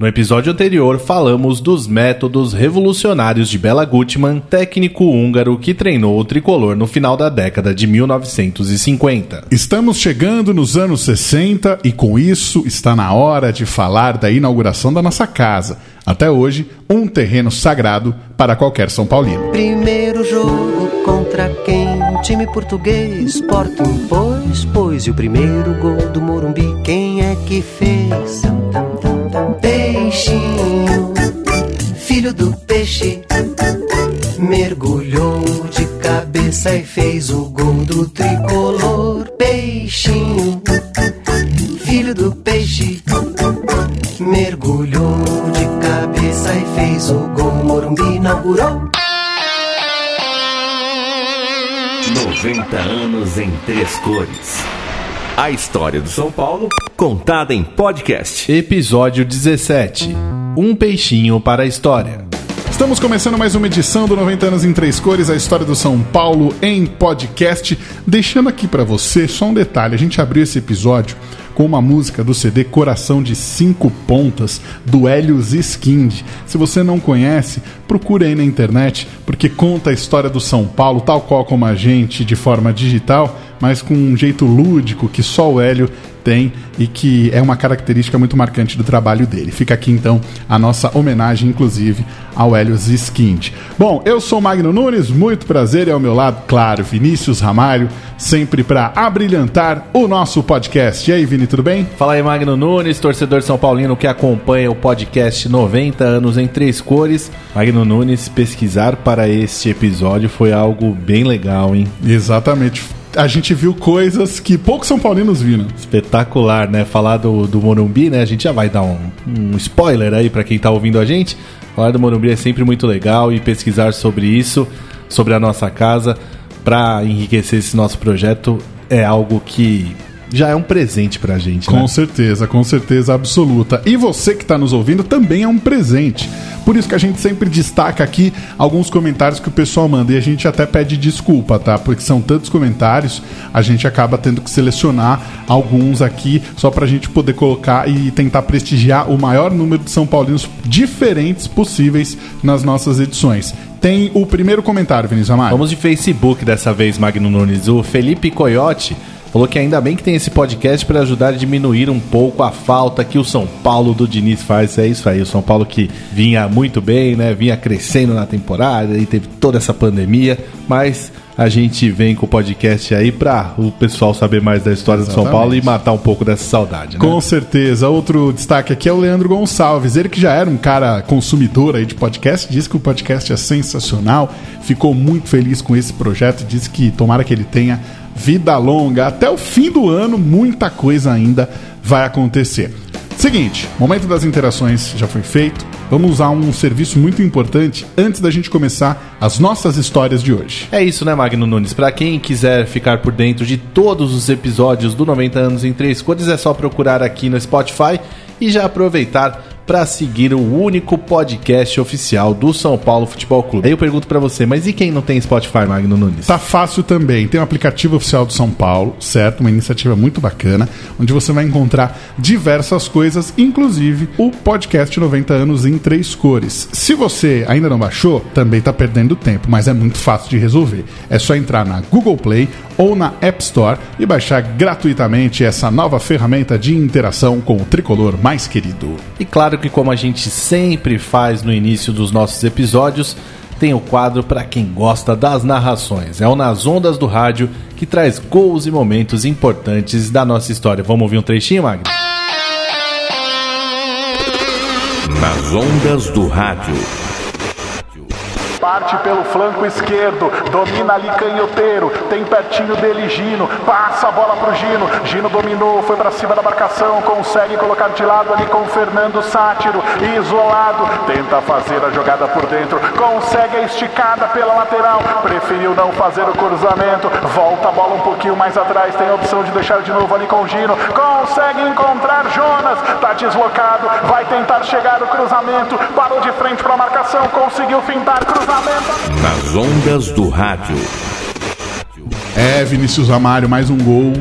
No episódio anterior, falamos dos métodos revolucionários de Bela Gutmann, técnico húngaro que treinou o tricolor no final da década de 1950. Estamos chegando nos anos 60 e com isso está na hora de falar da inauguração da nossa casa. Até hoje, um terreno sagrado para qualquer São Paulino. Primeiro jogo contra quem? Time português, Sporting, pois, pois. E o primeiro gol do Morumbi, quem é que fez? Peixinho, filho do peixe, mergulhou de cabeça e fez o gol do tricolor. Peixinho, filho do peixe, mergulhou de cabeça e fez o gol. Morumbi inaugurou. 90 anos em três cores. A história do São Paulo contada em podcast. Episódio 17 Um peixinho para a história. Estamos começando mais uma edição do 90 anos em três cores, a história do São Paulo em podcast. Deixando aqui para você só um detalhe, a gente abriu esse episódio com uma música do CD Coração de Cinco Pontas, do Helios Skind. Se você não conhece, procure aí na internet, porque conta a história do São Paulo, tal qual como a gente, de forma digital, mas com um jeito lúdico que só o Hélio tem e que é uma característica muito marcante do trabalho dele. Fica aqui então a nossa homenagem, inclusive, ao Hélio Ziskind. Bom, eu sou Magno Nunes, muito prazer e ao meu lado, claro, Vinícius Ramalho, sempre para abrilhantar o nosso podcast. E aí, Vini, tudo bem? Fala aí, Magno Nunes, torcedor São Paulino que acompanha o podcast 90 anos em três cores. Magno Nunes, pesquisar para este episódio foi algo bem legal, hein? Exatamente a gente viu coisas que poucos São Paulinos viram. Espetacular, né? Falar do, do Morumbi, né? A gente já vai dar um, um spoiler aí para quem tá ouvindo a gente. Falar do Morumbi é sempre muito legal e pesquisar sobre isso, sobre a nossa casa, para enriquecer esse nosso projeto é algo que já é um presente pra gente. Com né? certeza, com certeza absoluta. E você que está nos ouvindo também é um presente. Por isso que a gente sempre destaca aqui alguns comentários que o pessoal manda e a gente até pede desculpa, tá? Porque são tantos comentários, a gente acaba tendo que selecionar alguns aqui só pra gente poder colocar e tentar prestigiar o maior número de São Paulinos diferentes possíveis nas nossas edições. Tem o primeiro comentário, Vinícius Amaro. Vamos de Facebook dessa vez, Magno Nunes. O Felipe Coyote falou que ainda bem que tem esse podcast para ajudar a diminuir um pouco a falta que o São Paulo do Diniz faz. É isso aí, o São Paulo que vinha muito bem, né? Vinha crescendo na temporada e teve toda essa pandemia, mas a gente vem com o podcast aí para o pessoal saber mais da história Exatamente. do São Paulo e matar um pouco dessa saudade. Né? Com certeza. Outro destaque aqui é o Leandro Gonçalves. Ele que já era um cara consumidor aí de podcast, disse que o podcast é sensacional, ficou muito feliz com esse projeto, disse que tomara que ele tenha vida longa. Até o fim do ano, muita coisa ainda vai acontecer. Seguinte, momento das interações já foi feito. Vamos usar um serviço muito importante antes da gente começar as nossas histórias de hoje. É isso, né, Magno Nunes? Para quem quiser ficar por dentro de todos os episódios do 90 anos em três cores, é só procurar aqui no Spotify e já aproveitar para seguir o único podcast oficial do São Paulo Futebol Clube. Aí eu pergunto para você, mas e quem não tem Spotify, Magno Nunes? Tá fácil também. Tem um aplicativo oficial do São Paulo, certo? Uma iniciativa muito bacana, onde você vai encontrar diversas coisas, inclusive o podcast 90 anos em três cores. Se você ainda não baixou, também tá perdendo tempo, mas é muito fácil de resolver. É só entrar na Google Play ou na App Store e baixar gratuitamente essa nova ferramenta de interação com o tricolor mais querido. E claro que, como a gente sempre faz no início dos nossos episódios, tem o quadro para quem gosta das narrações. É o Nas Ondas do Rádio que traz gols e momentos importantes da nossa história. Vamos ouvir um trechinho, Magno? Nas Ondas do Rádio. Parte pelo flanco esquerdo, domina ali canhoteiro, tem pertinho dele Gino, passa a bola pro Gino, Gino dominou, foi para cima da marcação, consegue colocar de lado ali com o Fernando Sátiro, isolado, tenta fazer a jogada por dentro, consegue a esticada pela lateral, preferiu não fazer o cruzamento, volta a bola um pouquinho mais atrás, tem a opção de deixar de novo ali com o Gino, consegue encontrar Jonas, tá deslocado, vai tentar chegar o cruzamento, parou de frente para a marcação, conseguiu fintar cruzamento. Nas ondas do rádio. É, Vinícius Amário, mais um gol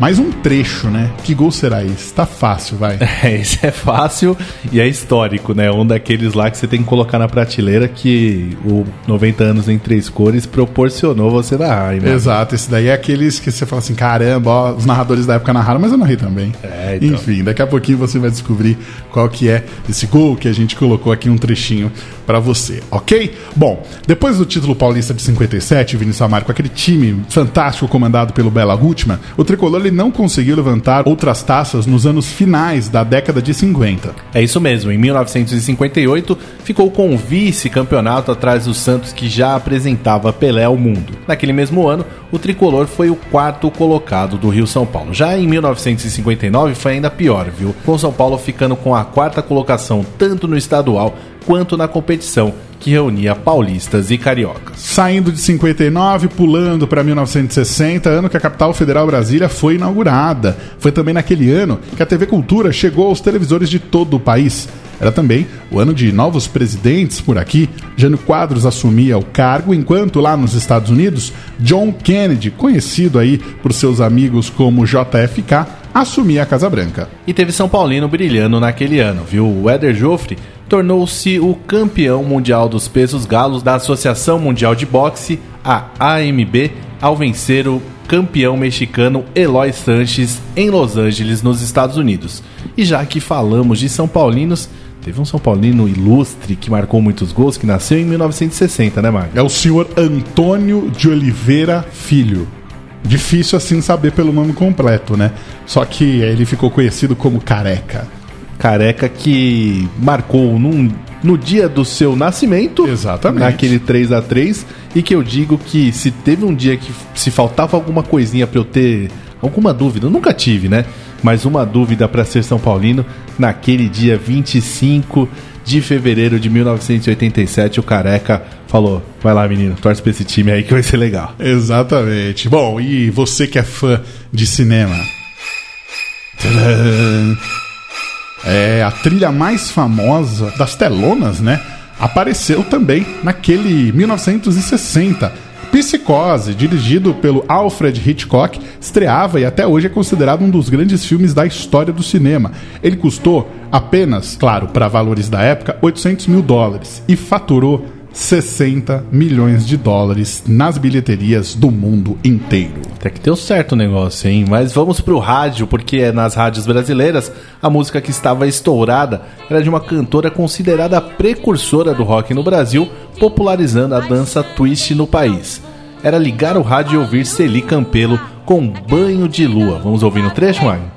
Mais um trecho, né? Que gol será esse? Tá fácil, vai. É, esse é fácil e é histórico, né? Um daqueles lá que você tem que colocar na prateleira que o 90 anos em três cores proporcionou você narrar, né? Exato, esse daí é aqueles que você fala assim, caramba, ó, os narradores da época narraram, mas eu narrei também. É, então. Enfim, daqui a pouquinho você vai descobrir qual que é esse gol que a gente colocou aqui um trechinho pra você, ok? Bom, depois do título paulista de 57, Vinícius Amaro, com aquele time fantástico comandado pelo Bela Gutmann, o tricolor ele não conseguiu levantar outras taças nos anos finais da década de 50. É isso mesmo, em 1958 ficou com o vice-campeonato atrás do Santos que já apresentava Pelé ao mundo. Naquele mesmo ano, o tricolor foi o quarto colocado do Rio São Paulo. Já em 1959 foi ainda pior, viu? Com São Paulo ficando com a quarta colocação tanto no estadual quanto na competição que reunia paulistas e cariocas. Saindo de 59, pulando para 1960, ano que a capital federal Brasília foi inaugurada. Foi também naquele ano que a TV Cultura chegou aos televisores de todo o país. Era também o ano de novos presidentes por aqui. Jânio Quadros assumia o cargo, enquanto lá nos Estados Unidos, John Kennedy, conhecido aí por seus amigos como JFK, assumia a Casa Branca. E teve São Paulino brilhando naquele ano, viu? O Éder Joffre tornou-se o campeão mundial dos pesos galos da Associação Mundial de Boxe, a AMB, ao vencer o campeão mexicano Eloy Sanches em Los Angeles, nos Estados Unidos. E já que falamos de São Paulinos, teve um São Paulino ilustre que marcou muitos gols, que nasceu em 1960, né, Marcos? É o senhor Antônio de Oliveira Filho. Difícil assim saber pelo nome completo, né? Só que ele ficou conhecido como Careca. Careca que marcou num, no dia do seu nascimento, Exatamente. naquele 3 a 3 e que eu digo que se teve um dia que se faltava alguma coisinha pra eu ter alguma dúvida, eu nunca tive, né? Mas uma dúvida pra ser São Paulino, naquele dia 25 de fevereiro de 1987, o Careca falou: "Vai lá, menino, torce pra esse time aí que vai ser legal". Exatamente. Bom, e você que é fã de cinema? É a trilha mais famosa das telonas, né? Apareceu também naquele 1960. Psicose, dirigido pelo Alfred Hitchcock, estreava e até hoje é considerado um dos grandes filmes da história do cinema. Ele custou apenas, claro, para valores da época, 800 mil dólares e faturou 60 milhões de dólares nas bilheterias do mundo inteiro. Até que deu certo o negócio, hein? Mas vamos pro rádio, porque é nas rádios brasileiras a música que estava estourada era de uma cantora considerada precursora do rock no Brasil, popularizando a dança twist no país. Era ligar o rádio e ouvir Celi Campelo com Banho de Lua. Vamos ouvir no trecho, Magno?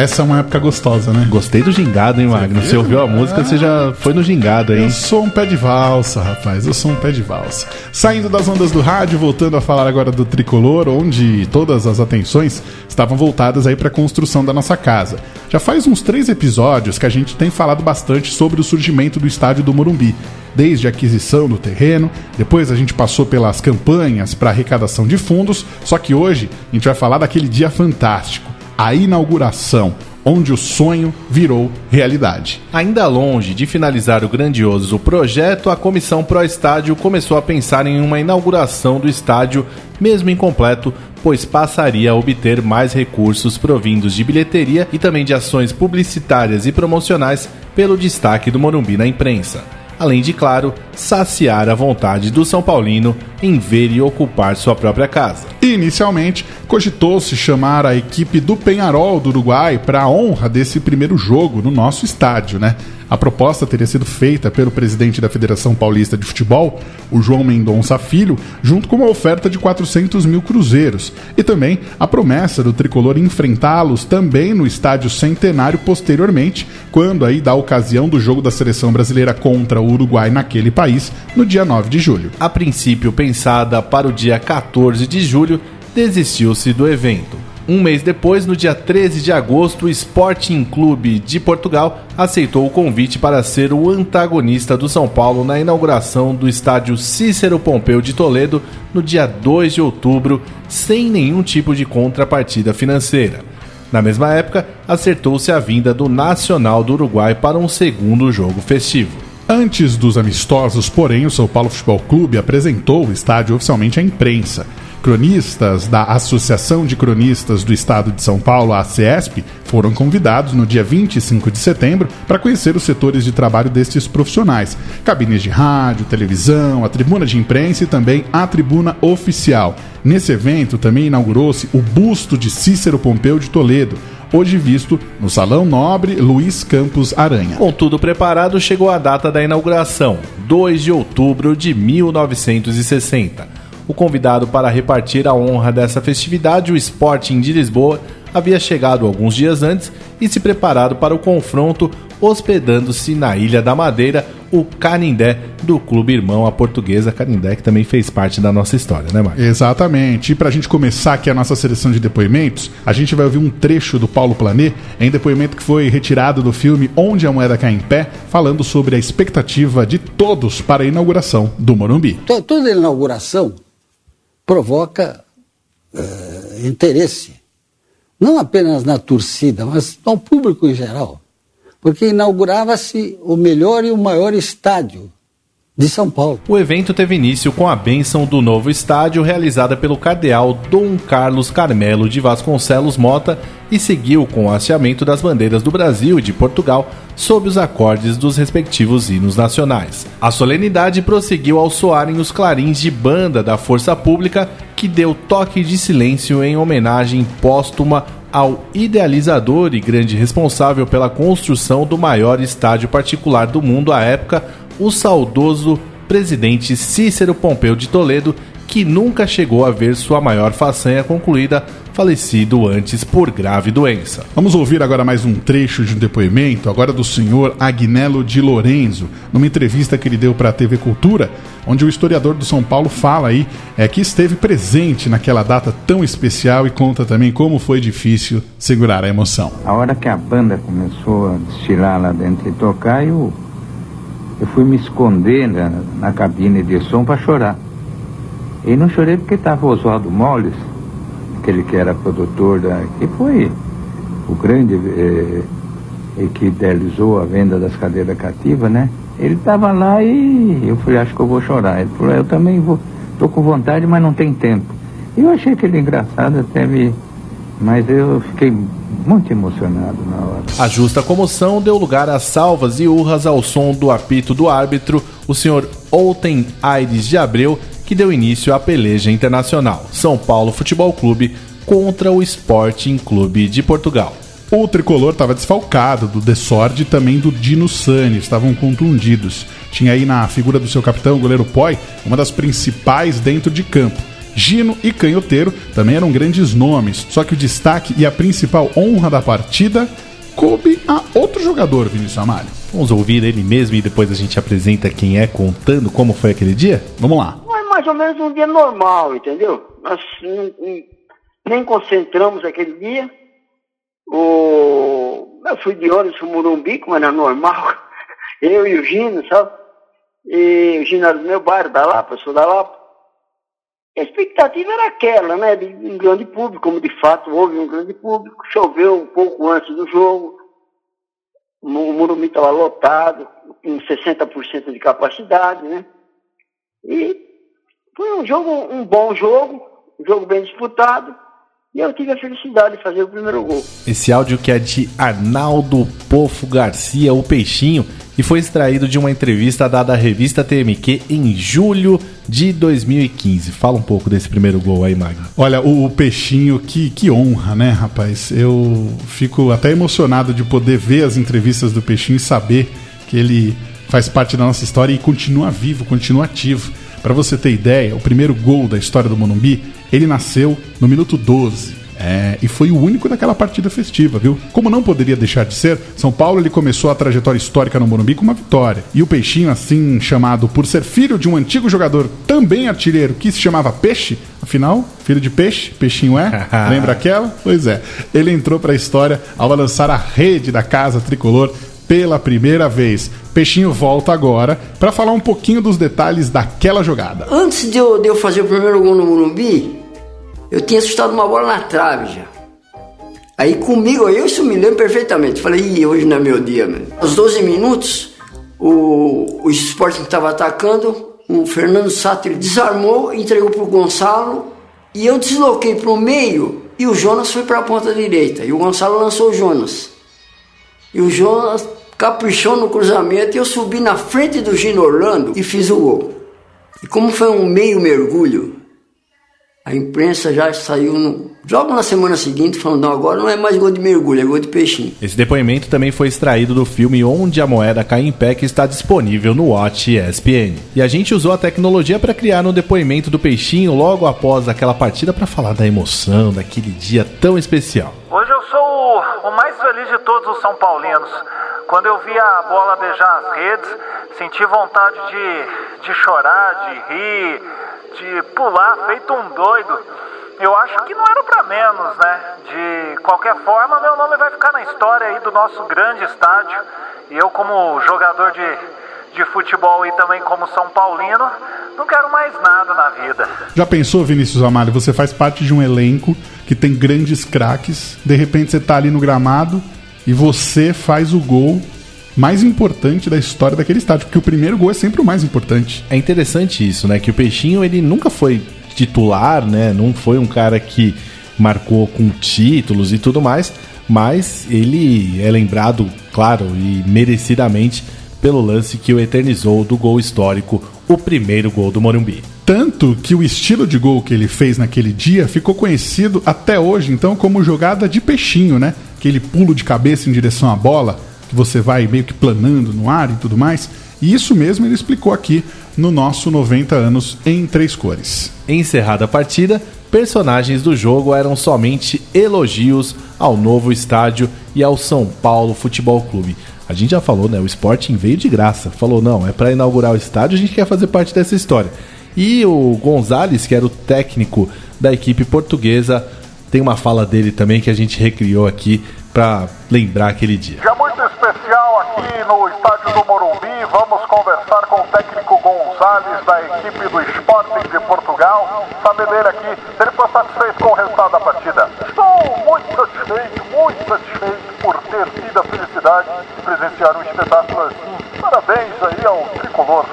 Essa é uma época gostosa, né? Gostei do gingado, hein, Magno? Você viu? ouviu a música, você já foi no gingado, hein? Eu sou um pé de valsa, rapaz. Eu sou um pé de valsa. Saindo das ondas do rádio, voltando a falar agora do tricolor, onde todas as atenções estavam voltadas aí para a construção da nossa casa. Já faz uns três episódios que a gente tem falado bastante sobre o surgimento do estádio do Morumbi. Desde a aquisição do terreno, depois a gente passou pelas campanhas para arrecadação de fundos, só que hoje a gente vai falar daquele dia fantástico, a inauguração, onde o sonho virou realidade. Ainda longe de finalizar o grandioso projeto, a comissão Pro Estádio começou a pensar em uma inauguração do estádio, mesmo incompleto, pois passaria a obter mais recursos provindos de bilheteria e também de ações publicitárias e promocionais pelo destaque do Morumbi na imprensa. Além de, claro, saciar a vontade do São Paulino em ver e ocupar sua própria casa. Inicialmente, cogitou-se chamar a equipe do Penharol do Uruguai para a honra desse primeiro jogo no nosso estádio, né? A proposta teria sido feita pelo presidente da Federação Paulista de Futebol, o João Mendonça Filho, junto com uma oferta de 400 mil cruzeiros, e também a promessa do tricolor enfrentá-los também no estádio Centenário posteriormente, quando aí da ocasião do jogo da seleção brasileira contra o Uruguai naquele país, no dia 9 de julho. A princípio pensada para o dia 14 de julho, desistiu-se do evento. Um mês depois, no dia 13 de agosto, o Sporting Clube de Portugal aceitou o convite para ser o antagonista do São Paulo na inauguração do estádio Cícero Pompeu de Toledo no dia 2 de outubro, sem nenhum tipo de contrapartida financeira. Na mesma época, acertou-se a vinda do Nacional do Uruguai para um segundo jogo festivo. Antes dos amistosos, porém, o São Paulo Futebol Clube apresentou o estádio oficialmente à imprensa. Cronistas da Associação de Cronistas do Estado de São Paulo, a ACESP, foram convidados no dia 25 de setembro para conhecer os setores de trabalho destes profissionais: cabines de rádio, televisão, a tribuna de imprensa e também a tribuna oficial. Nesse evento também inaugurou-se o busto de Cícero Pompeu de Toledo, hoje visto no Salão Nobre Luiz Campos Aranha. Com tudo preparado, chegou a data da inauguração, 2 de outubro de 1960. O convidado para repartir a honra dessa festividade, o Sporting de Lisboa, havia chegado alguns dias antes e se preparado para o confronto, hospedando-se na Ilha da Madeira, o Canindé do clube irmão a portuguesa Canindé, que também fez parte da nossa história, né, Marcos? Exatamente. E para a gente começar aqui a nossa seleção de depoimentos, a gente vai ouvir um trecho do Paulo Planê, em depoimento que foi retirado do filme Onde a Moeda Cai em Pé, falando sobre a expectativa de todos para a inauguração do Morumbi. Toda inauguração provoca uh, interesse, não apenas na torcida, mas ao público em geral, porque inaugurava-se o melhor e o maior estádio de São Paulo. O evento teve início com a bênção do novo estádio realizada pelo cardeal Dom Carlos Carmelo de Vasconcelos Mota e seguiu com o hasteamento das bandeiras do Brasil e de Portugal sob os acordes dos respectivos hinos nacionais. A solenidade prosseguiu ao soarem os clarins de banda da Força Pública, que deu toque de silêncio em homenagem póstuma ao idealizador e grande responsável pela construção do maior estádio particular do mundo à época, o saudoso presidente Cícero Pompeu de Toledo, que nunca chegou a ver sua maior façanha concluída, falecido antes por grave doença. Vamos ouvir agora mais um trecho de um depoimento, agora do senhor Agnello de Lorenzo, numa entrevista que ele deu para a TV Cultura, onde o historiador do São Paulo fala aí é que esteve presente naquela data tão especial e conta também como foi difícil segurar a emoção. A hora que a banda começou a desfilar lá dentro e tocar, eu, eu fui me esconder na, na cabine de som para chorar. E não chorei porque estava o Oswaldo Molles, aquele que era produtor da. que foi o grande eh, que idealizou a venda das cadeiras cativas, né? Ele estava lá e eu falei, acho que eu vou chorar. Ele falou, eu também vou, tô com vontade, mas não tem tempo. E eu achei aquele engraçado até me. Mas eu fiquei muito emocionado na hora. A justa comoção deu lugar a salvas e urras ao som do apito do árbitro, o senhor Outen Aires de Abreu, que deu início à peleja internacional São Paulo Futebol Clube contra o Sporting Clube de Portugal. O tricolor estava desfalcado do Desord e também do Dino Sani, estavam contundidos. Tinha aí na figura do seu capitão, o goleiro Poi, uma das principais dentro de campo. Gino e Canhoteiro também eram grandes nomes, só que o destaque e a principal honra da partida coube a outro jogador, Vinícius Amário. Vamos ouvir ele mesmo e depois a gente apresenta quem é contando como foi aquele dia? Vamos lá mais ou menos um dia normal, entendeu? Nós nem concentramos aquele dia. O, eu fui de ônibus pro Murumbi, como era normal. Eu e o Gino, sabe? E o Gino era do meu bairro, da Lapa, eu sou da Lapa. A expectativa era aquela, né? De um grande público, como de fato houve um grande público. Choveu um pouco antes do jogo. O Murumbi estava lotado, com 60% de capacidade, né? E foi um jogo, um bom jogo, um jogo bem disputado. E eu tive a felicidade de fazer o primeiro gol. Esse áudio que é de Arnaldo Pofo Garcia, o Peixinho, e foi extraído de uma entrevista dada à revista TMQ em julho de 2015. Fala um pouco desse primeiro gol aí, Magno. Olha, o, o Peixinho, que, que honra, né, rapaz? Eu fico até emocionado de poder ver as entrevistas do Peixinho e saber que ele faz parte da nossa história e continua vivo, continua ativo. Para você ter ideia, o primeiro gol da história do Monumbi, ele nasceu no minuto 12. É, e foi o único daquela partida festiva, viu? Como não poderia deixar de ser, São Paulo ele começou a trajetória histórica no Morumbi com uma vitória. E o Peixinho, assim chamado por ser filho de um antigo jogador também artilheiro que se chamava Peixe, afinal, filho de peixe, peixinho é? Lembra aquela? Pois é. Ele entrou para a história ao lançar a rede da casa tricolor pela primeira vez. Peixinho volta agora para falar um pouquinho dos detalhes daquela jogada. Antes de eu, de eu fazer o primeiro gol no Morumbi, eu tinha assustado uma bola na trave já. Aí comigo, eu isso me lembro perfeitamente. Falei, Ih, hoje não é meu dia, mano. Aos 12 minutos, o, o esporte que estava atacando, o Fernando Satter desarmou, entregou pro Gonçalo e eu desloquei pro meio e o Jonas foi para a ponta direita. E o Gonçalo lançou o Jonas. E o Jonas caprichou no cruzamento e eu subi na frente do Gino Orlando e fiz o gol. E como foi um meio mergulho, a imprensa já saiu no, logo na semana seguinte falando, não, agora não é mais gol de mergulho, é gol de peixinho. Esse depoimento também foi extraído do filme Onde a Moeda Cai em Pé, que está disponível no Watch ESPN. E a gente usou a tecnologia para criar um depoimento do Peixinho logo após aquela partida para falar da emoção daquele dia tão especial. Hoje eu sou o, o mais feliz de todos os São Paulinos. Quando eu vi a bola beijar as redes, senti vontade de, de chorar, de rir, de pular feito um doido. Eu acho que não era para menos, né? De qualquer forma, meu nome vai ficar na história aí do nosso grande estádio. E eu, como jogador de, de futebol e também como São Paulino, não quero mais nada na vida. Já pensou, Vinícius Amália? Você faz parte de um elenco que tem grandes craques. De repente você tá ali no gramado e você faz o gol mais importante da história daquele estádio, porque o primeiro gol é sempre o mais importante. É interessante isso, né? Que o Peixinho ele nunca foi titular, né? Não foi um cara que marcou com títulos e tudo mais, mas ele é lembrado, claro, e merecidamente pelo lance que o eternizou do gol histórico, o primeiro gol do Morumbi. Tanto que o estilo de gol que ele fez naquele dia ficou conhecido até hoje, então, como jogada de peixinho, né? Aquele pulo de cabeça em direção à bola, que você vai meio que planando no ar e tudo mais. E isso mesmo ele explicou aqui no nosso 90 anos em três cores. Encerrada a partida, personagens do jogo eram somente elogios ao novo estádio e ao São Paulo Futebol Clube. A gente já falou, né? O Sporting veio de graça. Falou, não, é para inaugurar o estádio, a gente quer fazer parte dessa história. E o Gonzalez, que era o técnico da equipe portuguesa, tem uma fala dele também que a gente recriou aqui para lembrar aquele dia. Dia muito especial aqui no estádio do Morumbi. Vamos conversar com o técnico Gonzalez da equipe do Sporting de Portugal. Saber dele aqui se ele ficou satisfeito com o resultado da partida. Estou muito satisfeito, muito satisfeito por ter tido a felicidade de presenciar um espetáculo assim. Parabéns aí ao tricolor.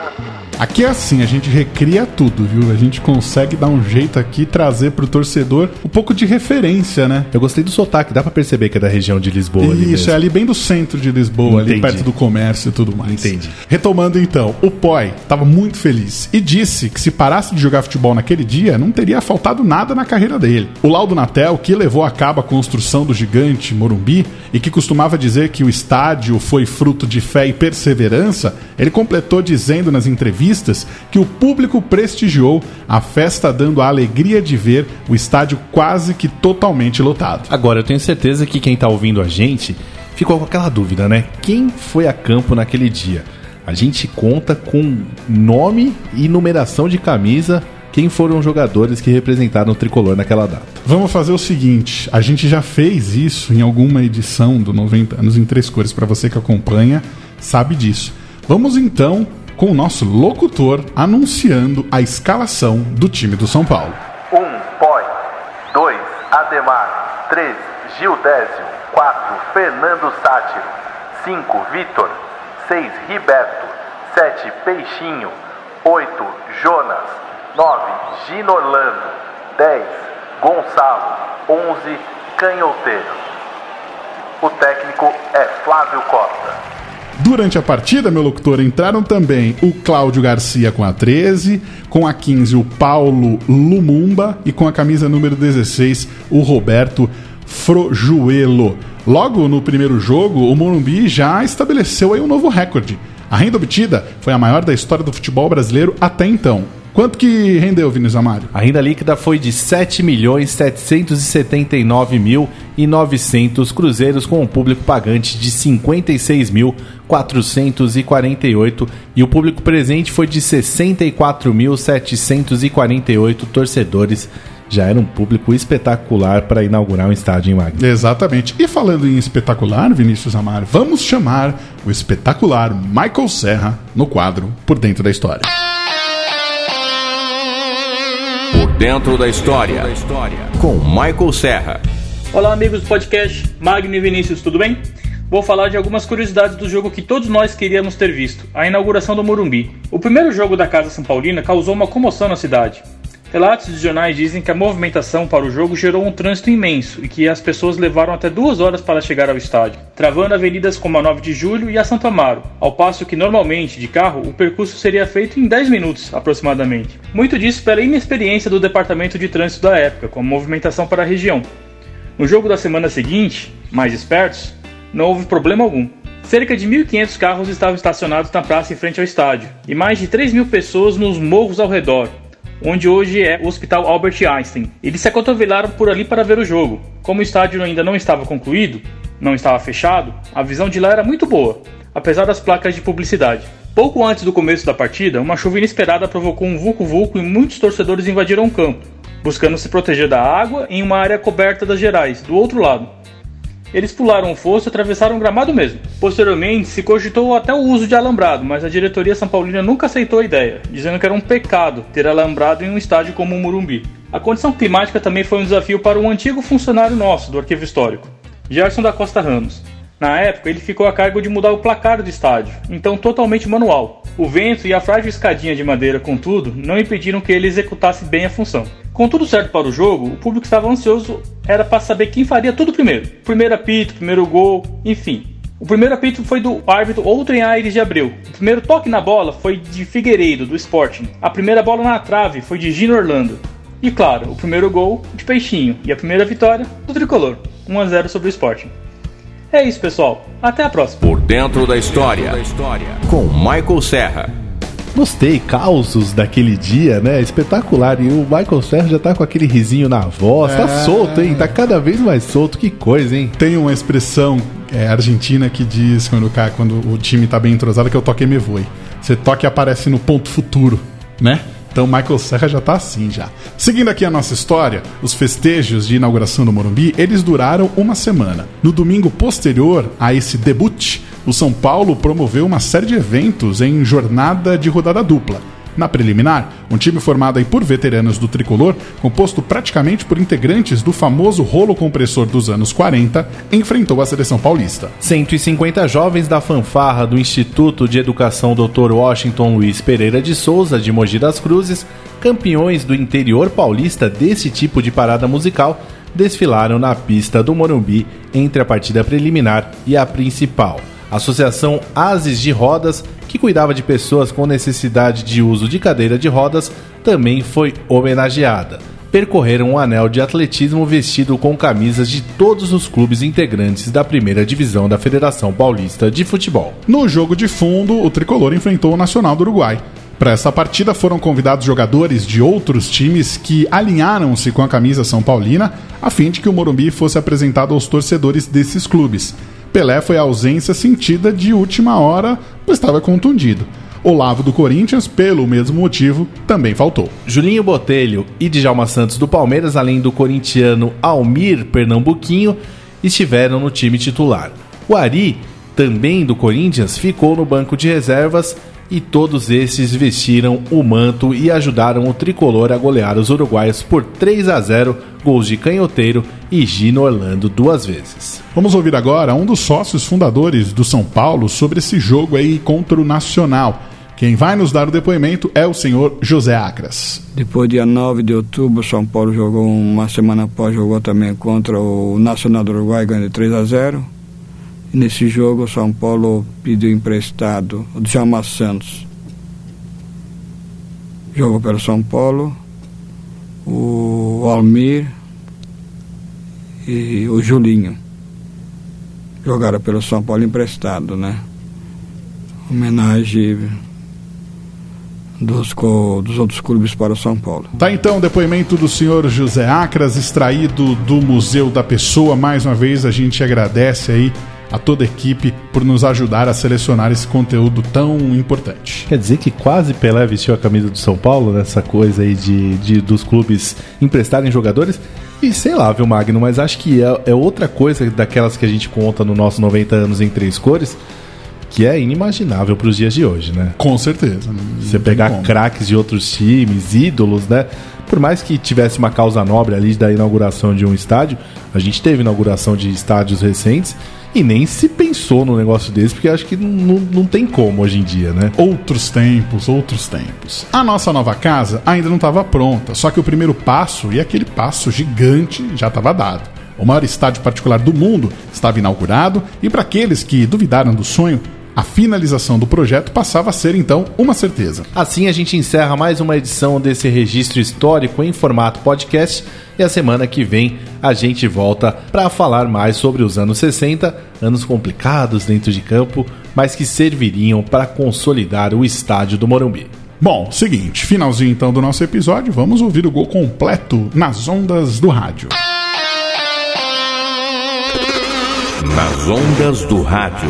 Aqui é assim, a gente recria tudo, viu? A gente consegue dar um jeito aqui trazer pro torcedor um pouco de referência, né? Eu gostei do sotaque, dá pra perceber que é da região de Lisboa. ali Isso, mesmo. é ali bem do centro de Lisboa, ali Entendi. perto do comércio e tudo mais. Entendi. Retomando então, o Poi estava muito feliz e disse que se parasse de jogar futebol naquele dia, não teria faltado nada na carreira dele. O Laudo Natel, que levou a cabo a construção do gigante Morumbi e que costumava dizer que o estádio foi fruto de fé e perseverança, ele completou dizendo nas entrevistas que o público prestigiou a festa dando a alegria de ver o estádio quase que totalmente lotado. Agora, eu tenho certeza que quem tá ouvindo a gente ficou com aquela dúvida, né? Quem foi a campo naquele dia? A gente conta com nome e numeração de camisa quem foram os jogadores que representaram o tricolor naquela data. Vamos fazer o seguinte: a gente já fez isso em alguma edição do 90 anos em três cores. Para você que acompanha, sabe disso. Vamos então com o nosso locutor anunciando a escalação do time do São Paulo. 1. Um, Poi. 2. Ademar. 3. Gildésio. 4. Fernando Sátiro. 5. Vitor. 6. Riberto. 7. Peixinho. 8. Jonas. 9. Gino Orlando. 10. Gonçalo. 11. Canhoteiro. O técnico é Flávio Costa. Durante a partida, meu locutor, entraram também o Cláudio Garcia com a 13, com a 15 o Paulo Lumumba e com a camisa número 16 o Roberto Frojuelo. Logo no primeiro jogo, o Morumbi já estabeleceu aí um novo recorde. A renda obtida foi a maior da história do futebol brasileiro até então. Quanto que rendeu, Vinícius Amário? A renda líquida foi de 7 milhões 779 mil e 900 cruzeiros com um público pagante de 56 mil 448 e o público presente foi de 64 mil 748 torcedores. Já era um público espetacular para inaugurar um estádio em Magno. Exatamente. E falando em espetacular, Vinícius Amário, vamos chamar o espetacular Michael Serra no quadro Por Dentro da História. Dentro da história, com Michael Serra. Olá, amigos do podcast Magno e Vinícius, tudo bem? Vou falar de algumas curiosidades do jogo que todos nós queríamos ter visto, a inauguração do Morumbi. O primeiro jogo da Casa São Paulina causou uma comoção na cidade. Relatos de jornais dizem que a movimentação para o jogo gerou um trânsito imenso e que as pessoas levaram até duas horas para chegar ao estádio, travando avenidas como a 9 de Julho e a Santo Amaro, ao passo que normalmente, de carro, o percurso seria feito em 10 minutos aproximadamente. Muito disso pela inexperiência do departamento de trânsito da época, com a movimentação para a região. No jogo da semana seguinte, mais espertos, não houve problema algum. Cerca de 1.500 carros estavam estacionados na praça em frente ao estádio, e mais de 3 mil pessoas nos morros ao redor, onde hoje é o Hospital Albert Einstein. Eles se acotovelaram por ali para ver o jogo. Como o estádio ainda não estava concluído, não estava fechado, a visão de lá era muito boa, apesar das placas de publicidade. Pouco antes do começo da partida, uma chuva inesperada provocou um vulco-vulco e muitos torcedores invadiram o campo, buscando se proteger da água em uma área coberta das gerais, do outro lado. Eles pularam o fosso e atravessaram o gramado mesmo. Posteriormente, se cogitou até o uso de alambrado, mas a diretoria São Paulina nunca aceitou a ideia, dizendo que era um pecado ter alambrado em um estádio como o Murumbi. A condição climática também foi um desafio para um antigo funcionário nosso do arquivo histórico, Gerson da Costa Ramos. Na época, ele ficou a cargo de mudar o placar do estádio, então totalmente manual. O vento e a frágil escadinha de madeira, contudo, não impediram que ele executasse bem a função. Com tudo certo para o jogo, o público estava ansioso era para saber quem faria tudo primeiro. Primeiro apito, primeiro gol, enfim. O primeiro apito foi do árbitro Outrem Aires de Abreu. O primeiro toque na bola foi de Figueiredo, do Sporting. A primeira bola na trave foi de Gino Orlando. E claro, o primeiro gol de Peixinho. E a primeira vitória do Tricolor. 1 a 0 sobre o Sporting. É isso, pessoal. Até a próxima. Por dentro da história, com Michael Serra. Gostei, causos daquele dia, né? Espetacular. E o Michael Serra já tá com aquele risinho na voz. Tá É. solto, hein? Tá cada vez mais solto. Que coisa, hein? Tem uma expressão é, argentina que diz quando, quando o time tá bem entrosado que eu toque me voe. Você toca e aparece no ponto futuro, né? Então Michael Serra já tá assim já. Seguindo aqui a nossa história, os festejos de inauguração do Morumbi, eles duraram uma semana. No domingo posterior a esse debut, o São Paulo promoveu uma série de eventos em jornada de rodada dupla. Na preliminar, um time formado por veteranos do tricolor, composto praticamente por integrantes do famoso rolo compressor dos anos 40, enfrentou a seleção paulista. 150 jovens da fanfarra do Instituto de Educação Dr. Washington Luiz Pereira de Souza, de Mogi das Cruzes, campeões do interior paulista desse tipo de parada musical, desfilaram na pista do Morumbi entre a partida preliminar e a principal. Associação Ases de Rodas, que cuidava de pessoas com necessidade de uso de cadeira de rodas, também foi homenageada. Percorreram um anel de atletismo vestido com camisas de todos os clubes integrantes da primeira divisão da Federação Paulista de Futebol. No jogo de fundo, o tricolor enfrentou o Nacional do Uruguai. Para essa partida foram convidados jogadores de outros times que alinharam-se com a camisa São Paulina, a fim de que o Morumbi fosse apresentado aos torcedores desses clubes. Pelé foi a ausência sentida de última hora, pois estava contundido. Olavo do Corinthians, pelo mesmo motivo, também faltou. Julinho Botelho e Djalma Santos do Palmeiras, além do corintiano Almir Pernambuquinho, estiveram no time titular. O Ari, também do Corinthians, ficou no banco de reservas e todos esses vestiram o manto e ajudaram o tricolor a golear os uruguaios por 3 a 0, gols de Canhoteiro e Gino Orlando duas vezes. Vamos ouvir agora um dos sócios fundadores do São Paulo sobre esse jogo aí contra o Nacional. Quem vai nos dar o depoimento é o senhor José Acras. Depois, dia 9 de outubro, São Paulo jogou uma semana após, jogou também contra o Nacional do Uruguai, ganhou de 3 a 0. Nesse jogo, o São Paulo pediu emprestado o Djalma Santos. Jogou pelo São Paulo, o Almir e o Julinho. Jogaram pelo São Paulo emprestado, né? Homenagem dos, dos outros clubes para o São Paulo. Tá então o depoimento do senhor José Acras, extraído do Museu da Pessoa. Mais uma vez a gente agradece aí a toda a equipe por nos ajudar a selecionar esse conteúdo tão importante. Quer dizer que quase Pelé vestiu a camisa do São Paulo nessa coisa aí de, de- dos clubes emprestarem jogadores. E sei lá, viu, Magno, mas acho que é, é outra coisa daquelas que a gente conta no nosso 90 anos em três cores que é inimaginável para os dias de hoje, né? Com certeza. Você pegar craques de outros times, ídolos, né? Por mais que tivesse uma causa nobre ali da inauguração de um estádio, a gente teve inauguração de estádios recentes e nem se pensou no negócio desse, porque acho que não, não, tem como hoje em dia, né? Outros tempos, outros tempos. A nossa nova casa ainda não estava pronta, só que o primeiro passo, e aquele passo gigante, já estava dado. O maior estádio particular do mundo estava inaugurado, e para aqueles que duvidaram do sonho, a finalização do projeto passava a ser então uma certeza. Assim a gente encerra mais uma edição desse registro histórico em formato podcast e a semana que vem a gente volta para falar mais sobre os anos 60, anos complicados dentro de campo, mas que serviriam para consolidar o estádio do Morumbi. Bom, seguinte, finalzinho então do nosso episódio, vamos ouvir o gol completo nas ondas do rádio. Nas ondas do rádio.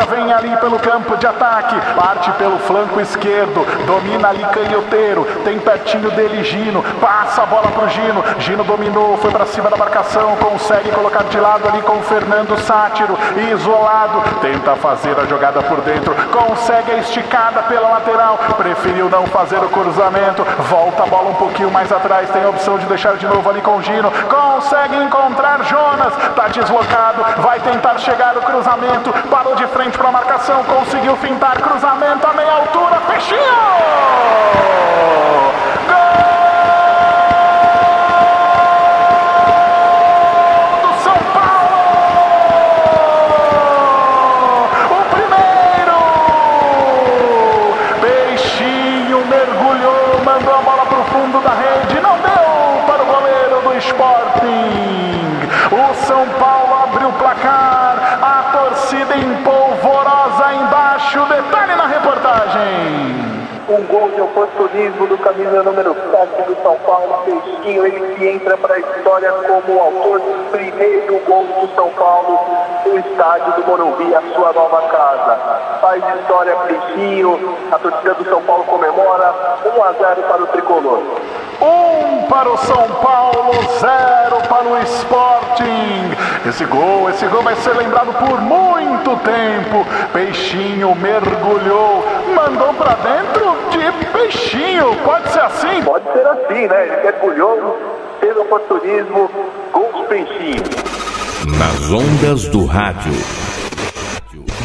Já vem ali pelo campo de ataque, parte pelo flanco esquerdo, domina ali canhoteiro, tem pertinho dele Gino, passa a bola pro Gino, Gino dominou, foi para cima da marcação, consegue colocar de lado ali com o Fernando Sátiro, isolado, tenta fazer a jogada por dentro, consegue a esticada pela lateral, preferiu não fazer o cruzamento, volta a bola um pouquinho mais atrás, tem a opção de deixar de novo ali com o Gino, consegue encontrar Jonas, tá deslocado, vai tentar chegar o cruzamento, parou de frente para a marcação, conseguiu fintar cruzamento a meia altura, Peixinho! Gol do São Paulo! O primeiro! Peixinho mergulhou, mandou a bola para o fundo da rede, não deu para o goleiro do Sporting. O São Paulo abriu o placar, a torcida empolvorosa embaixo. Detalhe na reportagem. De oportunismo do camisa número 7 do São Paulo, Peixinho, ele que entra para a história como o autor do primeiro gol do São Paulo no estádio do Morumbi, a sua nova casa. Faz história Peixinho, a torcida do São Paulo comemora 1 a 0 para o tricolor. Um para o São Paulo, zero para o Sporting. Esse gol, esse gol vai ser lembrado por muito tempo. Peixinho mergulhou, mandou para dentro de Peixinho. Pode ser assim? Pode ser assim, né? Ele mergulhou, teve oportunismo, gol de Peixinho. Nas ondas do rádio.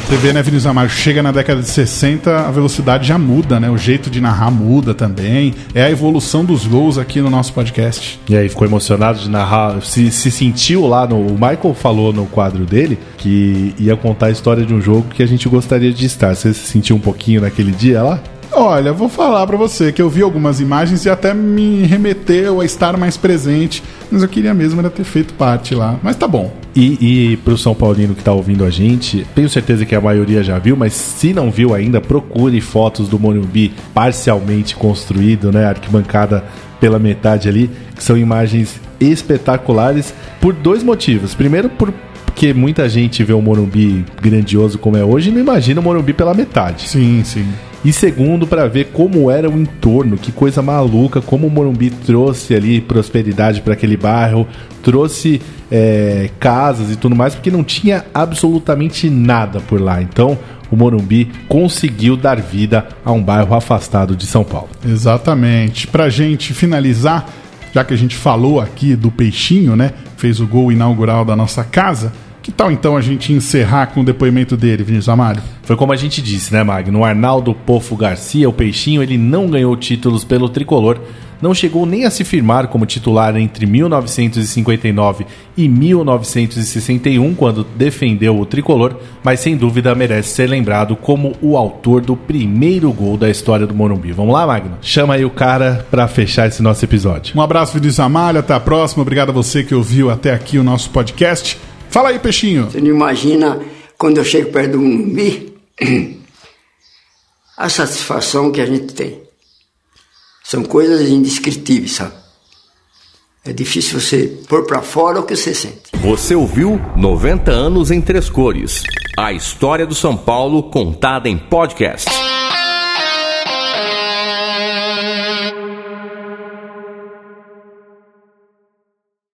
Você vê, né, Vinícius Amaro? Chega na década de 60, a velocidade já muda, né? O jeito de narrar muda também. É a evolução dos gols aqui no nosso podcast. E aí ficou emocionado de narrar, se, se sentiu lá no. O Michael falou no quadro dele que ia contar a história de um jogo que a gente gostaria de estar. Você se sentiu um pouquinho naquele dia lá? Olha, vou falar pra você que eu vi algumas imagens e até me remeteu a estar mais presente, mas eu queria mesmo era ter feito parte lá. Mas tá bom. E, e pro São Paulino que tá ouvindo a gente, tenho certeza que a maioria já viu, mas se não viu ainda, procure fotos do Morumbi parcialmente construído, né? Arquibancada pela metade ali, que são imagens espetaculares por dois motivos. Primeiro, por porque muita gente vê o Morumbi grandioso como é hoje e não imagina o Morumbi pela metade. Sim, sim. E segundo, para ver como era o entorno, que coisa maluca, como o Morumbi trouxe ali prosperidade para aquele bairro, trouxe é, casas e tudo mais, porque não tinha absolutamente nada por lá. Então, o Morumbi conseguiu dar vida a um bairro afastado de São Paulo. Exatamente. Pra gente finalizar, já que a gente falou aqui do Peixinho, né? Fez o gol inaugural da nossa casa. Que tal então a gente encerrar com o depoimento dele, Vinícius Amaro? Foi como a gente disse, né, Magno? O Arnaldo Pofo Garcia, o Peixinho, ele não ganhou títulos pelo tricolor, não chegou nem a se firmar como titular entre 1959 e 1961, quando defendeu o tricolor, mas sem dúvida merece ser lembrado como o autor do primeiro gol da história do Morumbi. Vamos lá, Magno? Chama aí o cara para fechar esse nosso episódio. Um abraço, Vinícius Amaro, até a próxima. Obrigado a você que ouviu até aqui o nosso podcast. Fala aí, Peixinho. Você não imagina quando eu chego perto do Morumbi, a satisfação que a gente tem. São coisas indescritíveis, sabe? É difícil você pôr para fora o que você sente. Você ouviu 90 anos em três cores. A história do São Paulo contada em podcast.